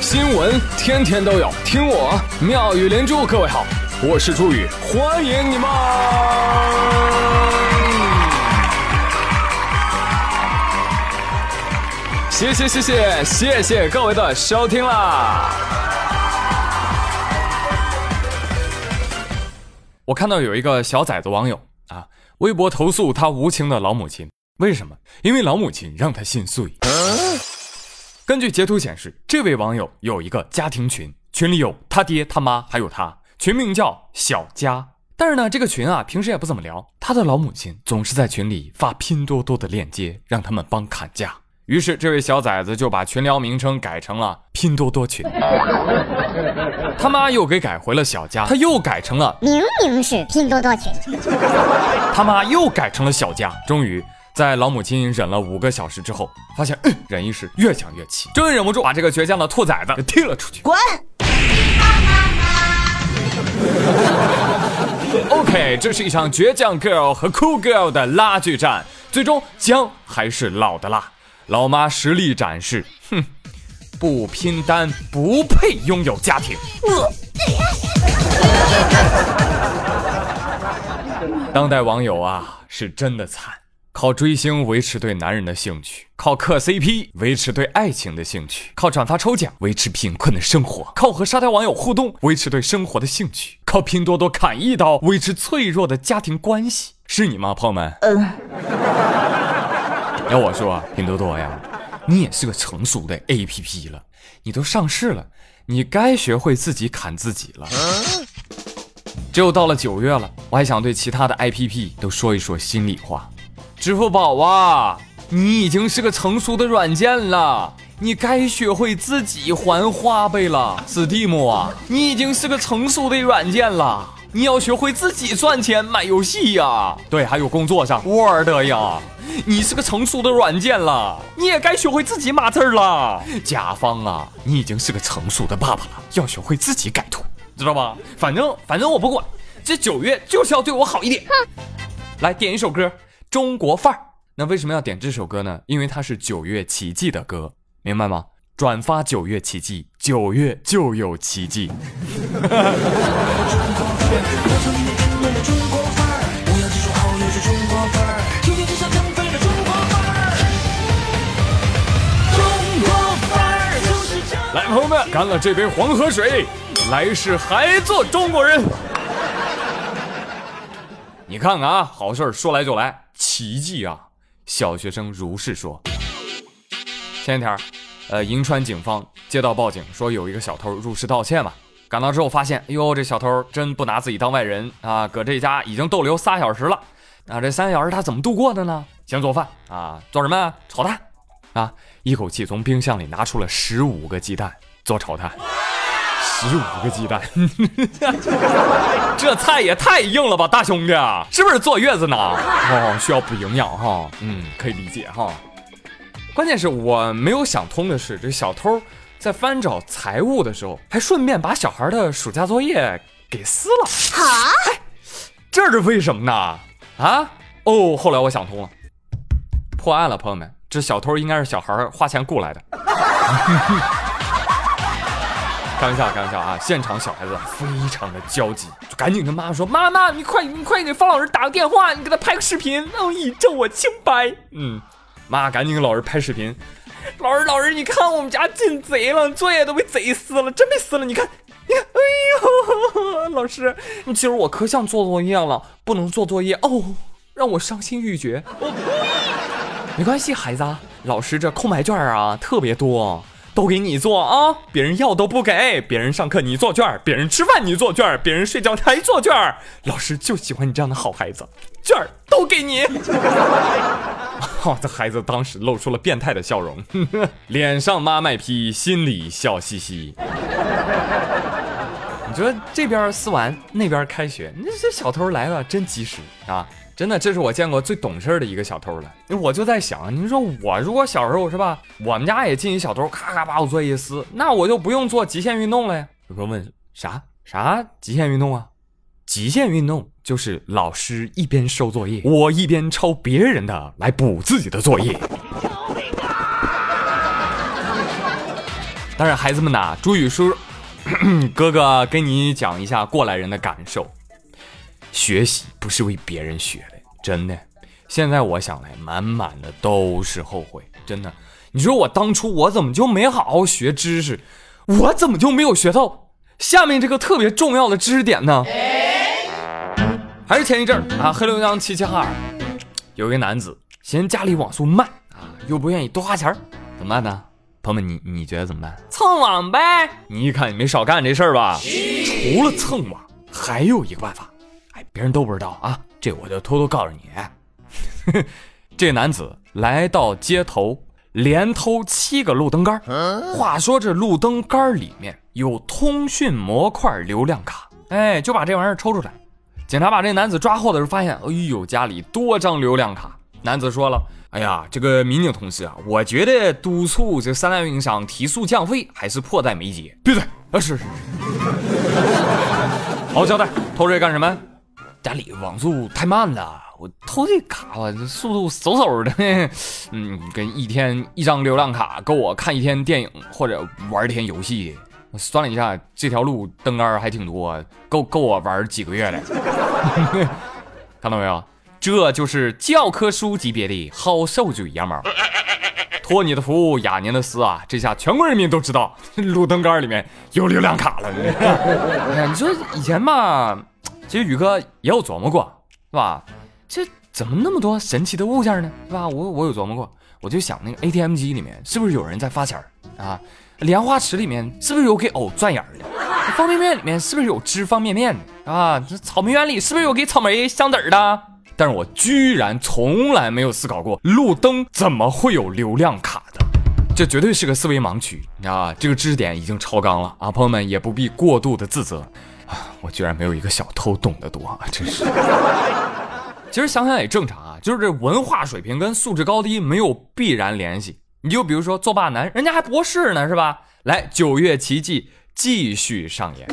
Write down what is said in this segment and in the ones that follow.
新闻天天都有，听我妙语连珠。各位好，我是朱宇，欢迎你们！谢谢谢谢谢谢各位的收听啦！我看到有一个小崽子网友啊，微博投诉他无情的老母亲，为什么？因为老母亲让他心碎。根据截图显示，这位网友有一个家庭群，群里有他爹、他妈，还有他，群名叫小家。但是呢，这个群啊，平时也不怎么聊。他的老母亲总是在群里发拼多多的链接，让他们帮砍价。于是，这位小崽子就把群聊名称改成了拼多多群。他妈又给改回了小家，他又改成了明明是拼多多群。他妈又改成了小家。终于。在老母亲忍了五个小时之后，发现嗯忍一时越想越气，终于忍不住把这个倔强的兔崽子给踢了出去。滚！OK，这是一场倔强 girl 和 cool girl 的拉锯战，最终姜还是老的辣。老妈实力展示，哼，不拼单不配拥有家庭。当代网友啊，是真的惨。靠追星维持对男人的兴趣，靠磕 CP 维持对爱情的兴趣，靠转发抽奖维持贫困的生活，靠和沙雕网友互动维持对生活的兴趣，靠拼多多砍一刀维持脆弱的家庭关系，是你吗，朋友们？嗯。要我说，拼多多呀，你也是个成熟的 APP 了，你都上市了，你该学会自己砍自己了。只有到了九月了，我还想对其他的 APP 都说一说心里话。支付宝啊，你已经是个成熟的软件了，你该学会自己还花呗了。Steam 啊，你已经是个成熟的软件了，你要学会自己赚钱买游戏呀。对，还有工作上 Word 呀，你是个成熟的软件了，你也该学会自己码字了。甲方啊，你已经是个成熟的爸爸了，要学会自己改图，知道吧？反正反正我不管，这九月就是要对我好一点。来点一首歌。中国范儿，那为什么要点这首歌呢？因为它是九月奇迹的歌，明白吗？转发九月奇迹，九月就有奇迹。来，朋友们，干了这杯黄河水，来世还做中国人。你看看啊，好事说来就来。奇迹啊！小学生如是说。前几天，呃，银川警方接到报警，说有一个小偷入室盗窃嘛。赶到之后发现，哎呦，这小偷真不拿自己当外人啊！搁这家已经逗留仨小时了。啊，这三小时他怎么度过的呢？先做饭啊，做什么？炒蛋啊！一口气从冰箱里拿出了十五个鸡蛋做炒蛋。十五个鸡蛋，这菜也太硬了吧，大兄弟，是不是坐月子呢？哦，需要补营养哈，嗯，可以理解哈。关键是我没有想通的是，这小偷在翻找财物的时候，还顺便把小孩的暑假作业给撕了。啊？这是为什么呢？啊？哦，后来我想通了，破案了，朋友们，这小偷应该是小孩花钱雇来的。开玩笑，开玩笑啊！现场小孩子非常的焦急，就赶紧跟妈妈说：“妈妈，你快，你快给方老师打个电话，你给他拍个视频，让我，以证我清白。”嗯，妈赶紧给老师拍视频。老师，老师，你看我们家进贼了，作业都被贼撕了，真被撕了。你看，你看，哎呦，老师，你其实我可想做作业了，不能做作业哦，让我伤心欲绝。没关系，孩子，老师这空白卷啊特别多。都给你做啊！别人要都不给，别人上课你做卷，别人吃饭你做卷，别人睡觉还做卷。老师就喜欢你这样的好孩子，卷都给你。好，这孩子当时露出了变态的笑容，脸上妈卖批，心里笑嘻嘻。你说这边撕完，那边开学，那这小偷来了真及时啊！真的，这是我见过最懂事的一个小偷了。我就在想，你说我如果小时候是吧，我们家也进一小偷，咔咔把我作业撕，那我就不用做极限运动了呀。有朋友问啥啥极限运动啊？极限运动就是老师一边收作业，我一边抄别人的来补自己的作业。当然，孩子们呐，朱宇叔 哥哥跟你讲一下过来人的感受：学习不是为别人学的，真的。现在我想来，满满的都是后悔，真的。你说我当初我怎么就没好好学知识？我怎么就没有学到下面这个特别重要的知识点呢？还是前一阵儿啊，黑龙江齐齐哈尔有一个男子嫌家里网速慢啊，又不愿意多花钱儿怎么办呢？朋友们，你你觉得怎么办？蹭网呗！你一看你没少干这事儿吧？除了蹭网，还有一个办法，哎，别人都不知道啊，这我就偷偷告诉你。这男子来到街头。连偷七个路灯杆话说这路灯杆里面有通讯模块流量卡，哎，就把这玩意儿抽出来。警察把这男子抓获的时候，发现，哎呦，家里多张流量卡。男子说了，哎呀，这个民警同志啊，我觉得督促这三大运营商提速降费还是迫在眉睫。闭嘴！啊，是是。好交代，偷这干什么？家里网速太慢了。我偷这卡吧，这速度嗖嗖的，嗯，跟一天一张流量卡够我看一天电影或者玩一天游戏。我算了一下，这条路灯杆还挺多，够够我玩几个月的。看到没有？这就是教科书级别的好手嘴羊毛。托你的福，雅您的私啊，这下全国人民都知道路灯杆里面有流量卡了。你说以前吧，其实宇哥也有琢磨过，是吧？这怎么那么多神奇的物件呢？是吧？我我有琢磨过，我就想那个 ATM 机里面是不是有人在发钱儿啊？莲花池里面是不是有给藕钻眼的？方便面里面是不是有吃方便面的啊？这草莓园里是不是有给草莓镶籽的？但是我居然从来没有思考过路灯怎么会有流量卡的，这绝对是个思维盲区啊！这个知识点已经超纲了啊！朋友们也不必过度的自责！我居然没有一个小偷懂得多啊！真是。其实想想也正常啊，就是这文化水平跟素质高低没有必然联系。你就比如说作霸男，人家还博士呢，是吧？来，九月奇迹继续上演。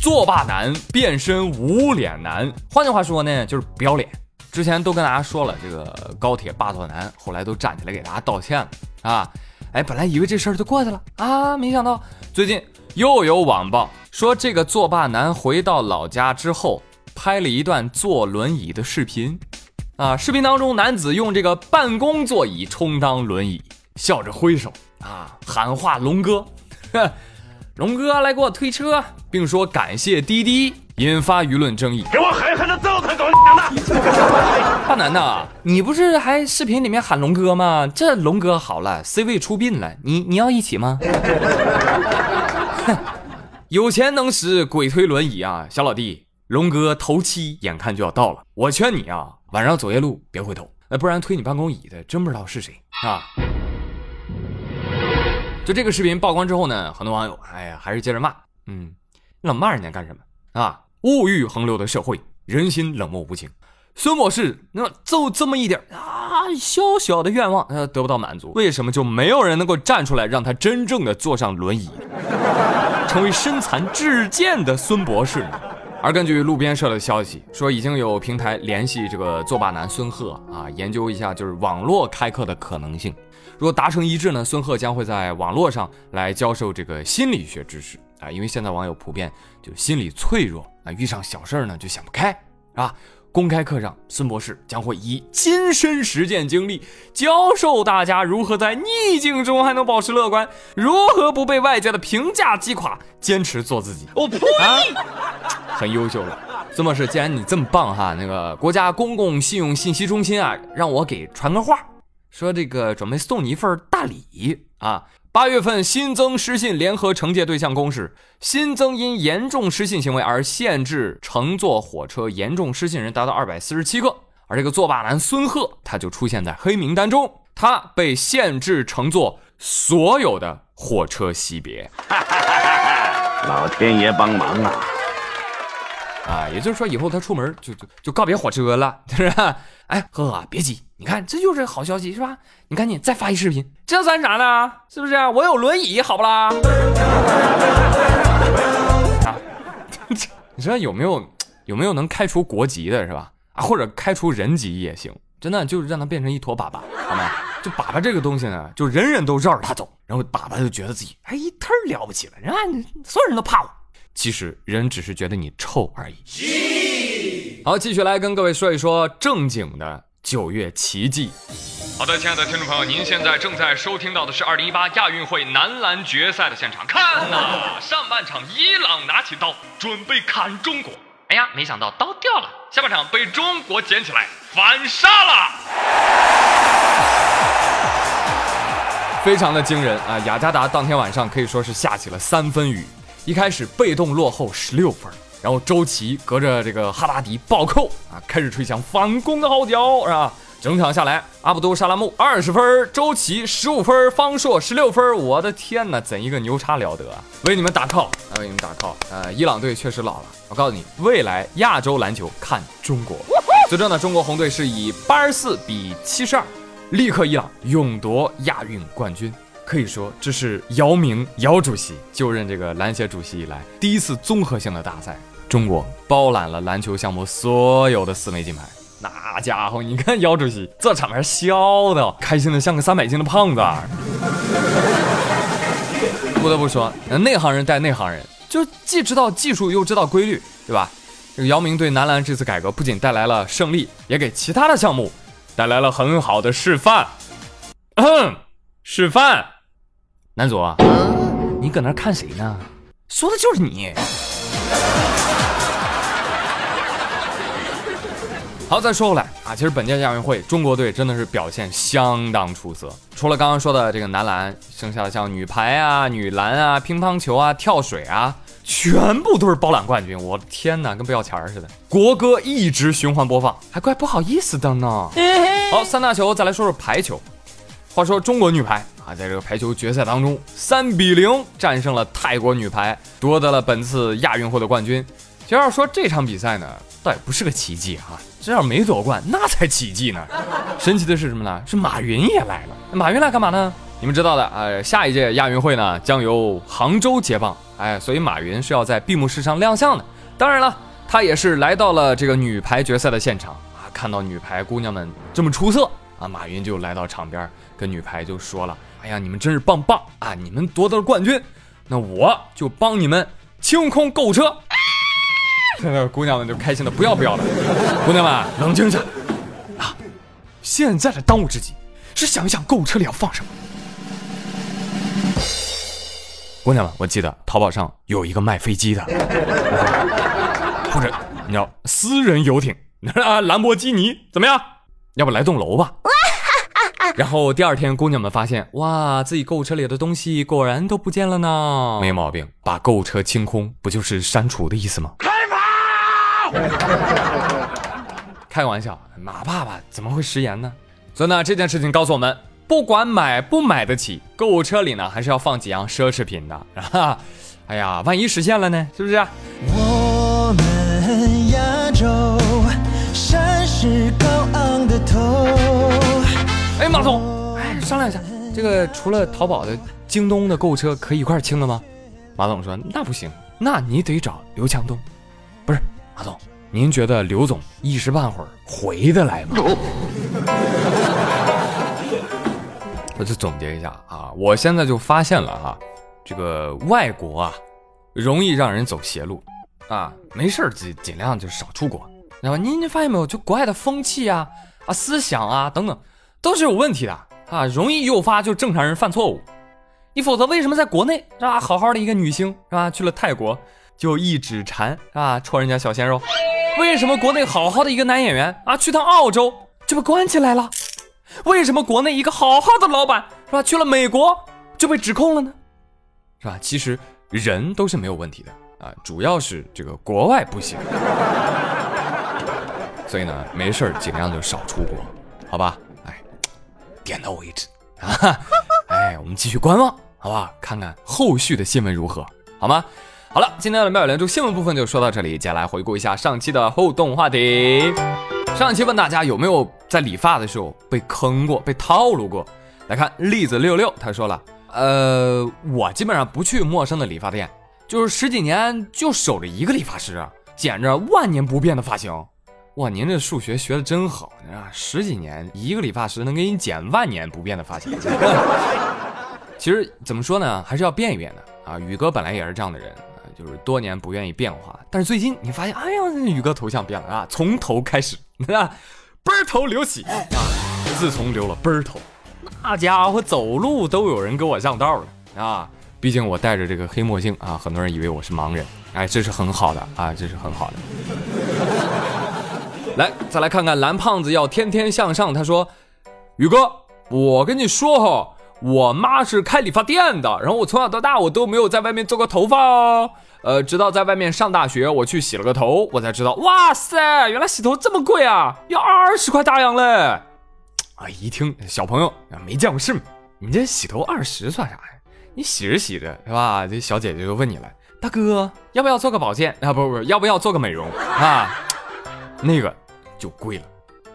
作霸男变身无脸男，换句话说呢，就是不要脸。之前都跟大家说了，这个高铁霸座男后来都站起来给大家道歉了啊。哎，本来以为这事儿就过去了啊，没想到最近又有网曝。说这个作霸男回到老家之后，拍了一段坐轮椅的视频，啊，视频当中男子用这个办公座椅充当轮椅，笑着挥手啊，喊话龙哥，龙哥来给我推车，并说感谢滴滴，引发舆论争议。给我狠狠的大男的，你不是还视频里面喊龙哥吗？这龙哥好了，C 位出殡了，你你要一起吗？有钱能使鬼推轮椅啊，小老弟，龙哥头七眼看就要到了，我劝你啊，晚上走夜路别回头，那不然推你办公椅的真不知道是谁啊。就这个视频曝光之后呢，很多网友哎呀还是接着骂，嗯，老骂人家干什么啊？物欲横流的社会，人心冷漠无情。孙博士，那就这么一点啊，小小的愿望，呃，得不到满足，为什么就没有人能够站出来让他真正的坐上轮椅，成为身残志坚的孙博士呢？而根据路边社的消息说，已经有平台联系这个作霸男孙贺啊，研究一下就是网络开课的可能性。如果达成一致呢，孙贺将会在网络上来教授这个心理学知识啊，因为现在网友普遍就心理脆弱啊，遇上小事儿呢就想不开啊。公开课上，孙博士将会以亲身实践经历教授大家如何在逆境中还能保持乐观，如何不被外界的评价击垮，坚持做自己。我呸！很优秀了，孙博士，既然你这么棒哈，那个国家公共信用信息中心啊，让我给传个话，说这个准备送你一份大礼啊。八月份新增失信联合惩戒对象公示，新增因严重失信行为而限制乘坐火车严重失信人达到二百四十七个，而这个作霸男孙贺他就出现在黑名单中，他被限制乘坐所有的火车级别。老天爷帮忙啊！啊，也就是说以后他出门就就就告别火车了，是吧？哎，呵呵，别急。你看，这就是好消息，是吧？你赶紧再发一视频，这算啥呢？是不是？我有轮椅，好不啦？啊，你说有没有有没有能开除国籍的，是吧？啊，或者开除人籍也行，真的就是让它变成一坨粑粑，好吗？就粑粑这个东西呢，就人人都绕着它走，然后粑粑就觉得自己哎一忒了不起了，人家所有人都怕我。其实人只是觉得你臭而已。好，继续来跟各位说一说正经的九月奇迹。好的，亲爱的听众朋友，您现在正在收听到的是二零一八亚运会男篮决赛的现场。看呐，上半场伊朗拿起刀准备砍中国，哎呀，没想到刀掉了。下半场被中国捡起来反杀了，非常的惊人啊！雅加达当天晚上可以说是下起了三分雨，一开始被动落后十六分，然后周琦隔着这个哈达迪暴扣啊，开始吹响反攻的号角，是吧？整场下来，阿卜杜沙拉木二十分，周琦十五分，方硕十六分。我的天哪，怎一个牛叉了得啊！为你们打 call，啊，为你们打 call。呃，伊朗队确实老了。我告诉你，未来亚洲篮球看中国。最终呢，中国红队是以八十四比七十二，力克伊朗，勇夺亚运冠军。可以说，这是姚明姚主席就任这个篮协主席以来第一次综合性的大赛，中国包揽了篮球项目所有的四枚金牌。那家伙，你看姚主席这场面笑的开心的像个三百斤的胖子。不得不说，内行人带内行人，就既知道技术又知道规律，对吧？这个姚明对男篮这次改革不仅带来了胜利，也给其他的项目带来了很好的示范。嗯示范，男主，你搁那看谁呢？说的就是你。好，再说回来啊，其实本届亚运会中国队真的是表现相当出色。除了刚刚说的这个男篮，剩下的像女排啊、女篮啊、乒乓球啊、跳水啊，全部都是包揽冠军。我的天哪，跟不要钱似的。国歌一直循环播放，还怪不好意思的呢。好，三大球，再来说说排球。话说中国女排啊，在这个排球决赛当中，三比零战胜了泰国女排，夺得了本次亚运会的冠军。其实要说这场比赛呢，倒也不是个奇迹哈。这要没夺冠，那才奇迹呢！神奇的是什么呢？是马云也来了。马云来干嘛呢？你们知道的，呃，下一届亚运会呢将由杭州接棒，哎，所以马云是要在闭幕式上亮相的。当然了，他也是来到了这个女排决赛的现场啊，看到女排姑娘们这么出色啊，马云就来到场边跟女排就说了：“哎呀，你们真是棒棒啊！你们夺得了冠军，那我就帮你们清空购物车。”那姑娘们就开心的不要不要的。姑娘们，冷静一下啊！现在的当务之急是想一想购物车里要放什么。姑娘们，我记得淘宝上有一个卖飞机的，或者你要私人游艇 啊，兰博基尼怎么样？要不来栋楼吧？然后第二天，姑娘们发现，哇，自己购物车里的东西果然都不见了呢。没毛病，把购物车清空，不就是删除的意思吗？开个玩笑，马爸爸怎么会食言呢？所以呢，这件事情告诉我们，不管买不买得起，购物车里呢还是要放几样奢侈品的。啊，哎呀，万一实现了呢？是不是？我们亚洲山势高昂的头。哎，马总，哎，商量一下，这个除了淘宝的、京东的购物车可以一块清了吗？马总说，那不行，那你得找刘强东，不是。马总，您觉得刘总一时半会儿回得来吗？我就总结一下啊，我现在就发现了哈，这个外国啊，容易让人走邪路啊，没事儿尽尽量就少出国，知道吧？您您发现没有，就国外的风气啊、啊思想啊等等，都是有问题的啊，容易诱发就正常人犯错误。你否则为什么在国内是吧，好好的一个女星是吧，去了泰国？就一指禅啊，戳人家小鲜肉。为什么国内好好的一个男演员啊，去趟澳洲就被关起来了？为什么国内一个好好的老板是吧，去了美国就被指控了呢？是吧？其实人都是没有问题的啊，主要是这个国外不行。所以呢，没事尽量就少出国，好吧？点到为止啊！哎，我们继续观望，好不好？看看后续的新闻如何，好吗？好了，今天的妙语连珠新闻部分就说到这里。接下来回顾一下上期的互动话题。上期问大家有没有在理发的时候被坑过、被套路过？来看栗子六六，他说了，呃，我基本上不去陌生的理发店，就是十几年就守着一个理发师，剪着万年不变的发型。哇，您这数学学的真好啊！十几年一个理发师能给你剪万年不变的发型。其实怎么说呢，还是要变一变的啊。宇哥本来也是这样的人啊，就是多年不愿意变化，但是最近你发现，哎呀，宇哥头像变了啊，从头开始，啊，奔头留起啊。自从留了奔头，那家伙走路都有人给我让道了啊。毕竟我戴着这个黑墨镜啊，很多人以为我是盲人，哎，这是很好的啊，这是很好的。来，再来看看蓝胖子要天天向上。他说：“宇哥，我跟你说哈，我妈是开理发店的，然后我从小到大我都没有在外面做过头发哦。呃，直到在外面上大学，我去洗了个头，我才知道，哇塞，原来洗头这么贵啊，要二十块大洋嘞！啊，一听小朋友啊，没见过世面，你这洗头二十算啥呀？你洗着洗着是吧？这小姐姐就问你了，大哥要不要做个保健啊？不不，要不要做个美容啊？那个。”就贵了，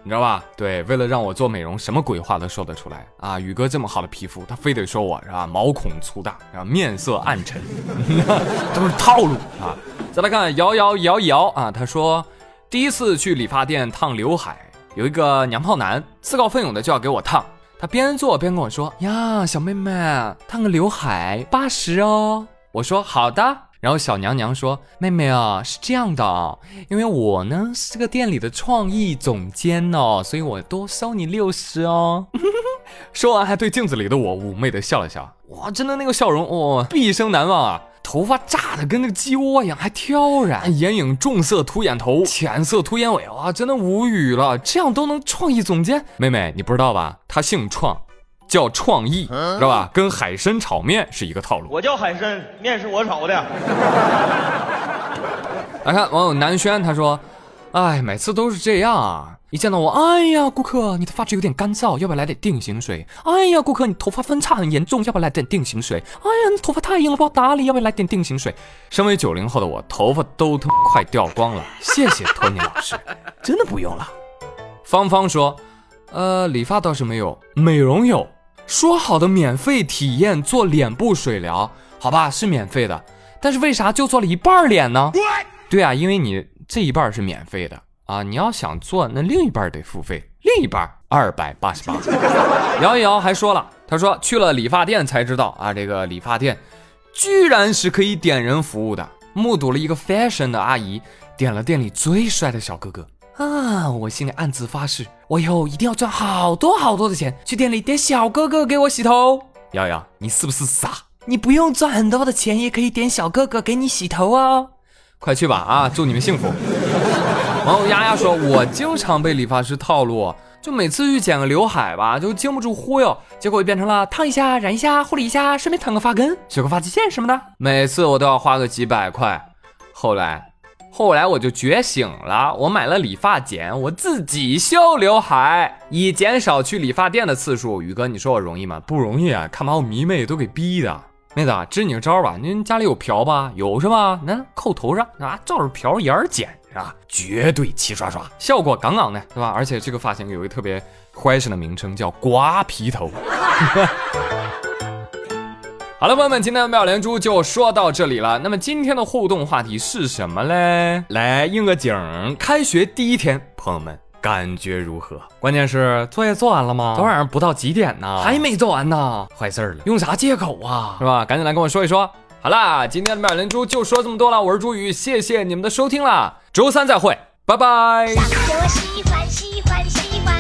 你知道吧？对，为了让我做美容，什么鬼话都说得出来啊！宇哥这么好的皮肤，他非得说我是吧？毛孔粗大，然后面色暗沉，都是套路啊！再来看摇摇摇摇啊，他说第一次去理发店烫刘海，有一个娘炮男自告奋勇的就要给我烫，他边做边跟我说呀，小妹妹烫个刘海八十哦，我说好的。然后小娘娘说：“妹妹啊，是这样的啊，因为我呢是这个店里的创意总监哦，所以我多收你六十哦。”说完还对镜子里的我妩媚的笑了笑。哇，真的那个笑容，哇，毕生难忘啊！头发炸的跟那个鸡窝一样，还挑染，眼影重色涂眼头，浅色涂眼尾，哇，真的无语了，这样都能创意总监？妹妹，你不知道吧？他姓创。叫创意，知道吧？跟海参炒面是一个套路。我叫海参，面是我炒的。来看网友南轩，他说：“哎，每次都是这样啊！一见到我，哎呀，顾客，你的发质有点干燥，要不要来点定型水？哎呀，顾客，你头发分叉很严重，要不要来点定型水？哎呀，你头发太硬了，不好打理，要不要来点定型水？”身为九零后的我，头发都他快掉光了。谢谢托尼老师，真的不用了。芳芳说：“呃，理发倒是没有，美容有。”说好的免费体验做脸部水疗，好吧，是免费的，但是为啥就做了一半脸呢？对啊，因为你这一半是免费的啊，你要想做，那另一半得付费，另一半二百八十八。摇一摇还说了，他说去了理发店才知道啊，这个理发店居然是可以点人服务的，目睹了一个 fashion 的阿姨点了店里最帅的小哥哥。啊！我心里暗自发誓，我以后一定要赚好多好多的钱，去店里点小哥哥给我洗头。瑶瑶，你是不是傻？你不用赚很多的钱，也可以点小哥哥给你洗头哦。快去吧！啊，祝你们幸福。网友丫丫说，我经常被理发师套路，就每次去剪个刘海吧，就经不住忽悠，结果就变成了烫一下、染一下、护理一下，顺便烫个发根、修个发际线什么的，每次我都要花个几百块。后来。后来我就觉醒了，我买了理发剪，我自己修刘海，以减少去理发店的次数。宇哥，你说我容易吗？不容易啊！看把我迷妹都给逼的。妹子，支你个招吧，您家里有瓢吧？有是吧？那扣头上啊，照着瓢眼剪是吧？绝对齐刷刷，效果杠杠的，对吧？而且这个发型有一个特别坏神的名称，叫瓜皮头。好了，朋友们，今天的妙连珠就说到这里了。那么今天的互动话题是什么嘞？来应个景。开学第一天，朋友们感觉如何？关键是作业做完了吗？昨晚上不到几点呢？还没做完呢，坏事了。用啥借口啊？是吧？赶紧来跟我说一说。好啦，今天的妙连珠就说这么多了。我是朱宇，谢谢你们的收听啦，周三再会，拜拜。喜欢喜欢喜欢喜欢